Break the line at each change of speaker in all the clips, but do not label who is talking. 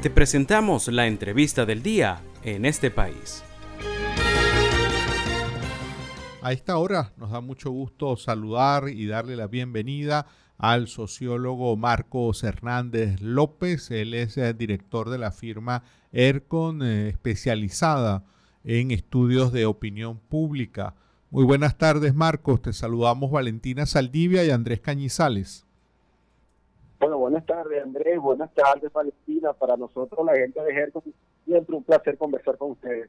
Te presentamos la entrevista del día en este país.
A esta hora nos da mucho gusto saludar y darle la bienvenida al sociólogo Marcos Hernández López. Él es el eh, director de la firma ERCON, eh, especializada en estudios de opinión pública. Muy buenas tardes, Marcos. Te saludamos Valentina Saldivia y Andrés Cañizales.
Bueno, buenas tardes, Andrés. Buenas tardes, Valentina. Para nosotros, la gente de ERCON, siempre un placer conversar con ustedes.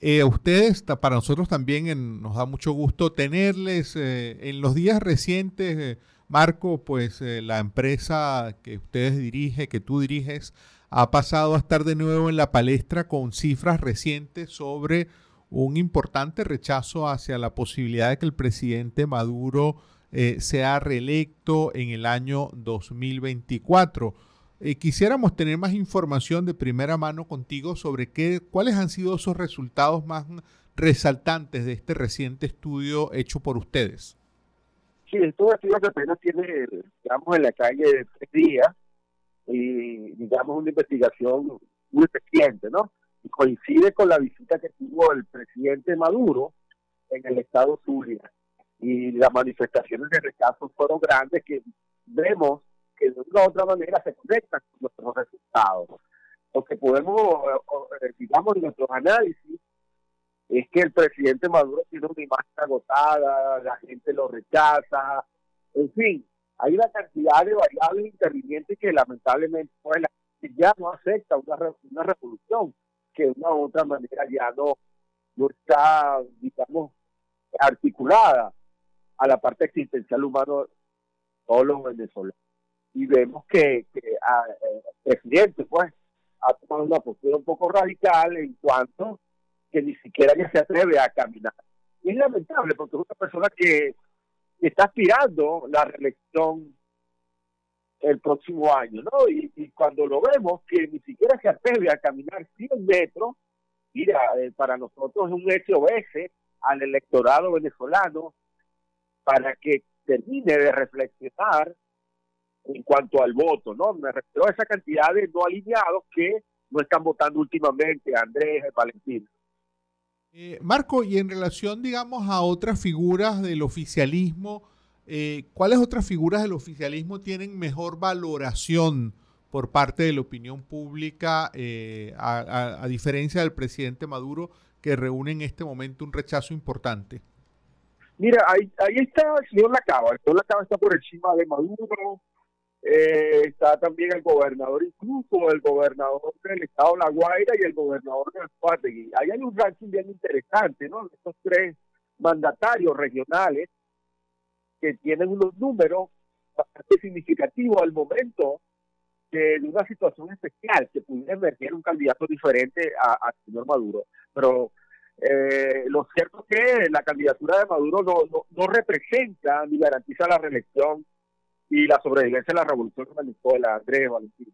Eh, ustedes, para nosotros también nos da mucho gusto tenerles. Eh, en los días recientes, eh, Marco, pues la empresa que ustedes dirigen, que tú diriges, ha pasado a estar de nuevo en la palestra con cifras recientes sobre un importante rechazo hacia la posibilidad de que el presidente Maduro eh, sea reelecto en el año 2024. Eh, quisiéramos tener más información de primera mano contigo sobre qué, cuáles han sido esos resultados más resaltantes de este reciente estudio hecho por ustedes.
Sí, esto estudio que apenas tiene, digamos, en la calle de tres días y, digamos, una investigación muy reciente, ¿no? coincide con la visita que tuvo el presidente Maduro en el estado Zulia. Y las manifestaciones de rechazo fueron grandes que vemos que de una u otra manera se conectan con nuestros resultados. Lo que podemos, eh, digamos, en nuestros análisis es que el presidente Maduro tiene una imagen agotada, la gente lo rechaza, en fin, hay una cantidad de variables intervinientes que lamentablemente pues, ya no acepta una, una revolución que de una u otra manera ya no, no está, digamos, articulada a la parte existencial humana todos los venezolanos. Y vemos que, que ah, eh, el presidente, pues, ha tomado una postura un poco radical en cuanto que ni siquiera ya se atreve a caminar. Y es lamentable porque es una persona que está aspirando la reelección el próximo año, ¿no? Y, cuando lo vemos que ni siquiera se atreve a caminar 100 metros, mira, eh, para nosotros es un SOS al electorado venezolano para que termine de reflexionar en cuanto al voto, ¿no? Me refiero a esa cantidad de no alineados que no están votando últimamente, Andrés, Valentín.
Eh, Marco, y en relación, digamos, a otras figuras del oficialismo, eh, ¿cuáles otras figuras del oficialismo tienen mejor valoración por parte de la opinión pública, eh, a, diferencia del presidente Maduro, que reúne en este momento un rechazo importante?
Mira, ahí, ahí está el señor Lacaba. El señor Lacaba está por encima de Maduro. Eh, está también el gobernador, incluso el gobernador del estado La Guaira y el gobernador de Anzuategui. Ahí hay un ranking bien interesante, ¿no? Estos tres mandatarios regionales que tienen unos números bastante significativos al momento de una situación especial que pudiera emerger un candidato diferente al señor Maduro. Pero eh, lo cierto que la candidatura de Maduro no, no, representa ni garantiza la reelección y la sobrevivencia de la revolución de Venezuela, Andrés Valentina.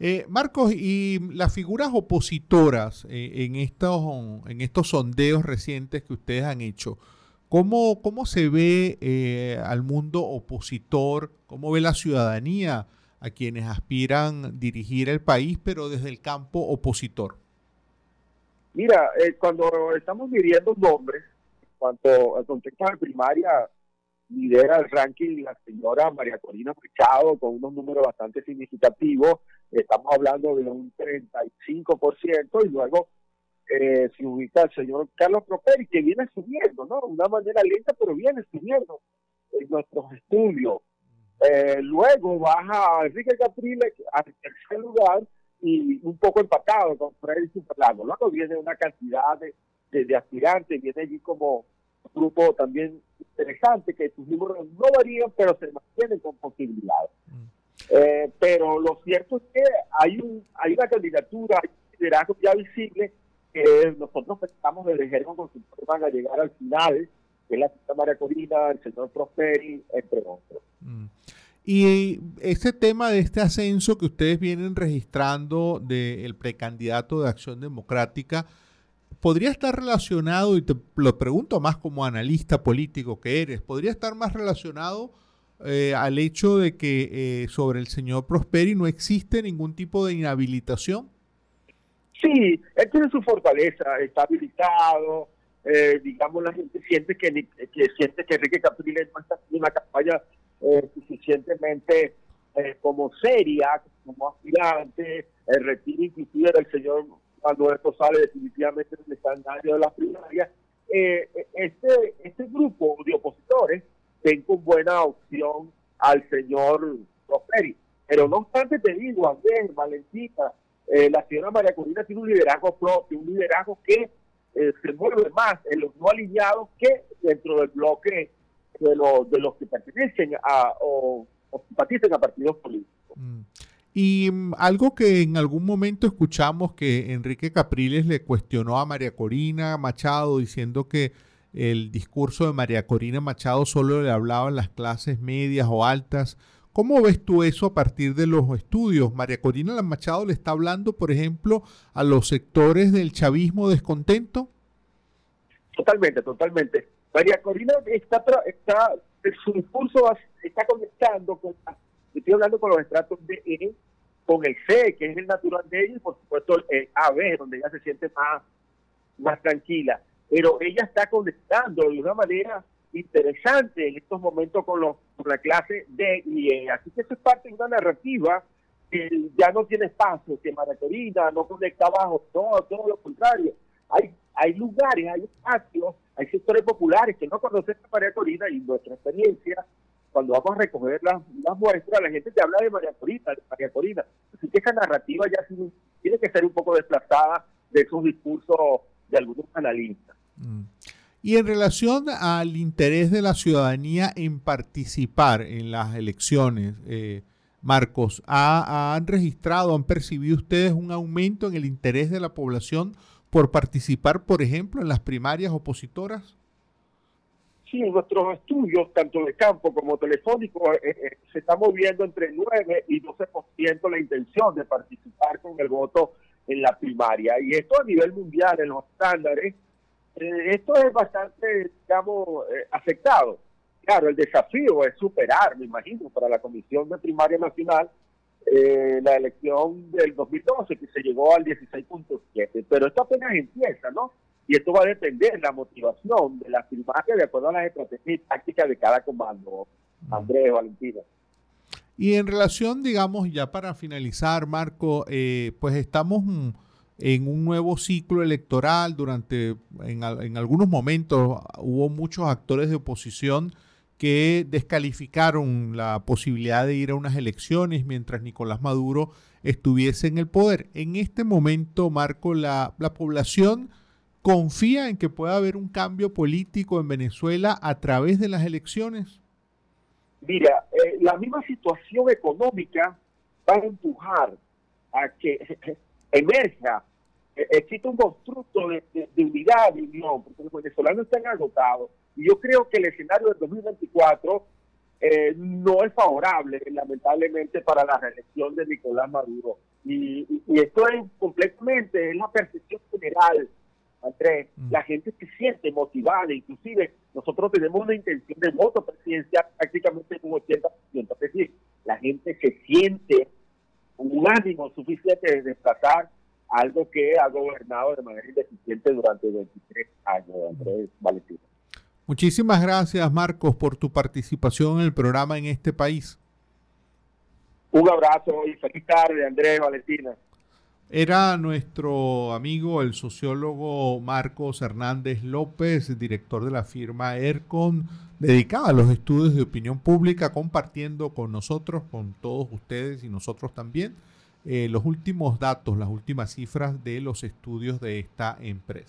Eh, Marcos, y las figuras opositoras eh, en, estos, en estos sondeos recientes que ustedes han hecho, ¿Cómo, cómo se ve eh, al mundo opositor? ¿Cómo ve la ciudadanía a quienes aspiran dirigir el país, pero desde el campo opositor?
Mira, eh, cuando estamos midiendo nombres, cuanto al contexto de primaria, lidera el ranking la señora María Corina Machado con unos números bastante significativos. Estamos hablando de un 35% y luego eh, se ubica el señor Carlos Properi, que viene subiendo, ¿no? De una manera lenta, pero viene subiendo en nuestros estudios. Eh, luego baja Enrique Capriles al tercer lugar y un poco empatado con Freddy Superlago. Luego viene una cantidad de, de, aspirantes, viene allí como un grupo también interesante, que sus números no varían, pero se mantienen con posibilidades. Mm. Eh, pero lo cierto es que hay, un, hay una candidatura, hay un liderazgo ya visible que nosotros pensamos desde Jerón Consultor van a llegar al final, que es la señora María Corina, el señor Prosperi, entre otros. Mm.
Y este tema de este ascenso que ustedes vienen registrando del precandidato de Acción Democrática, ¿podría estar relacionado, y te lo pregunto más como analista político que eres, ¿podría estar más relacionado eh, al hecho de que eh, sobre el señor Prosperi no existe ningún tipo de inhabilitación?
Sí, él tiene su fortaleza, está habilitado, eh, digamos la gente siente que, que siente que Enrique Capriles no está haciendo una campaña suficientemente como seria, como aspirante, el retiro inclusive del señor Manuel Rosales definitivamente en nadie de las primarias. este, este grupo de opositores tengo buena opción al señor Prosperi. Pero no obstante te digo, Andrés, Valentina, eh, la señora María Corina tiene un liderazgo propio, un liderazgo que eh, se mueve más en los no alineados que dentro del bloque de, los de los que pertenecen a o, simpatizan a partidos políticos.
Mm. Y mm, algo que en algún momento escuchamos que Enrique Capriles le cuestionó a María Corina Machado diciendo que el discurso de María Corina Machado solo le hablaba a las clases medias o altas. ¿Cómo ves tú eso a partir de los estudios? María Corina Machado le está hablando, por ejemplo, a los sectores del chavismo descontento.
Totalmente, totalmente. María Corina está, está su discurso está conectando con, estoy hablando con los estratos de E, con el C, que es el natural de ella, y por supuesto el AB, donde ella se siente más, más tranquila pero ella está conectando de una manera interesante en estos momentos con, los, la clase de y e. Así que eso es parte de una narrativa que ya no tiene espacio, que Maracorina no conecta abajo, todo, todo lo contrario. Hay, hay lugares, hay espacios, hay sectores populares que no conocen a María Corina y nuestra experiencia, cuando vamos a recoger las, muestras, la gente te habla de María Corina, de María Corina. Así que esa narrativa ya tiene que ser un poco desplazada de esos discursos de algunos analistas.
Mm. Y en relación al interés de la ciudadanía en participar en las elecciones, eh, Marcos, ¿han registrado, han percibido ustedes un aumento en el interés de la población por participar, por ejemplo, en las primarias opositoras?
Sí, nuestros estudios, tanto de campo como telefónico, eh, eh, se está moviendo entre 9 y 12% la intención de participar con el voto en la primaria. Y esto a nivel mundial, en los estándares, eh, esto es bastante, digamos, eh, afectado. Claro, el desafío es superar, me imagino, para la Comisión de Primaria Nacional eh, la elección del 2012, que se llegó al 16.7. Pero esto apenas empieza, ¿no? Y esto va a depender de la motivación de la primaria de acuerdo a las estrategias y tácticas de cada comando. Andrés, Valentina.
Y en relación, digamos, ya para finalizar, Marco, pues estamos mm, en un nuevo ciclo electoral. Durante, en, algunos momentos hubo muchos actores de oposición que descalificaron la posibilidad de ir a unas elecciones mientras Nicolás Maduro estuviese en el poder. En este momento, Marco, la, la población confía en que pueda haber un cambio político en Venezuela a través de las elecciones.
Mira, eh, la misma situación económica va a empujar a que emerja eh, existe un constructo de, unidad, de unión, porque los venezolanos están agotados. Y yo creo que el escenario del 2024 eh, no es favorable, lamentablemente, para la reelección de Nicolás Maduro. Y, esto es completamente, es la percepción general, Andrés. Mm. La gente se siente motivada, inclusive nosotros tenemos una intención de voto presidencial prácticamente un 80%. Es decir, la gente se siente un ánimo suficiente de desplazar algo que ha gobernado de manera ineficiente durante 23 años, Andrés Valentín.
Muchísimas gracias, Marcos, por tu participación en el programa en este país.
Un abrazo y feliz tarde, Andrés Valentina.
Era nuestro amigo el sociólogo Marcos Hernández López, director de la firma ERCON, dedicada a los estudios de opinión pública, compartiendo con nosotros, con todos ustedes y nosotros también, eh, los últimos datos, las últimas cifras de los estudios de esta empresa.